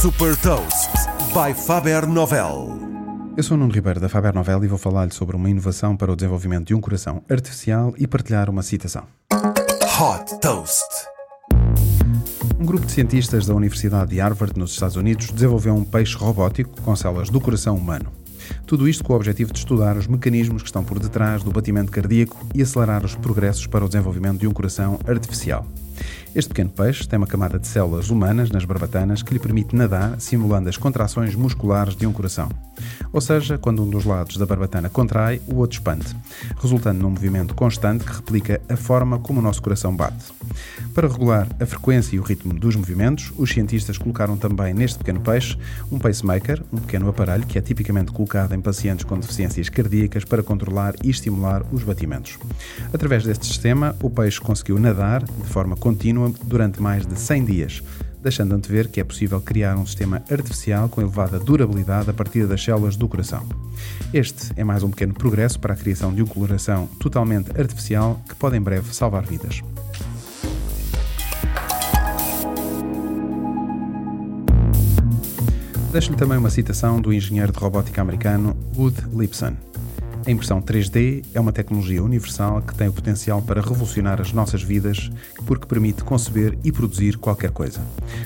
Super Toast by Faber Novel. Eu sou o Nuno Ribeiro da Faber Novel e vou falar-lhe sobre uma inovação para o desenvolvimento de um coração artificial e partilhar uma citação. Hot Toast. Um grupo de cientistas da Universidade de Harvard, nos Estados Unidos, desenvolveu um peixe robótico com células do coração humano. Tudo isto com o objetivo de estudar os mecanismos que estão por detrás do batimento cardíaco e acelerar os progressos para o desenvolvimento de um coração artificial. Este pequeno peixe tem uma camada de células humanas nas barbatanas que lhe permite nadar simulando as contrações musculares de um coração. Ou seja, quando um dos lados da barbatana contrai, o outro expande, resultando num movimento constante que replica a forma como o nosso coração bate. Para regular a frequência e o ritmo dos movimentos, os cientistas colocaram também neste pequeno peixe um pacemaker, um pequeno aparelho que é tipicamente colocado em pacientes com deficiências cardíacas para controlar e estimular os batimentos. Através deste sistema, o peixe conseguiu nadar de forma contínua durante mais de 100 dias, deixando antever que é possível criar um sistema artificial com elevada durabilidade a partir das células do coração. Este é mais um pequeno progresso para a criação de um coração totalmente artificial que pode em breve salvar vidas. Deixo-lhe também uma citação do engenheiro de robótica americano Wood Lipson. A impressão 3D é uma tecnologia universal que tem o potencial para revolucionar as nossas vidas porque permite conceber e produzir qualquer coisa.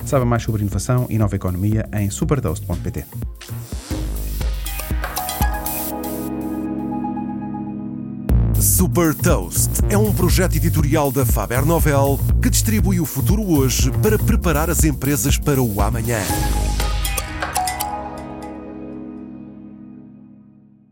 Saiba mais sobre inovação e nova economia em superdose.pt. Super Toast é um projeto editorial da Faber Novel que distribui o futuro hoje para preparar as empresas para o amanhã.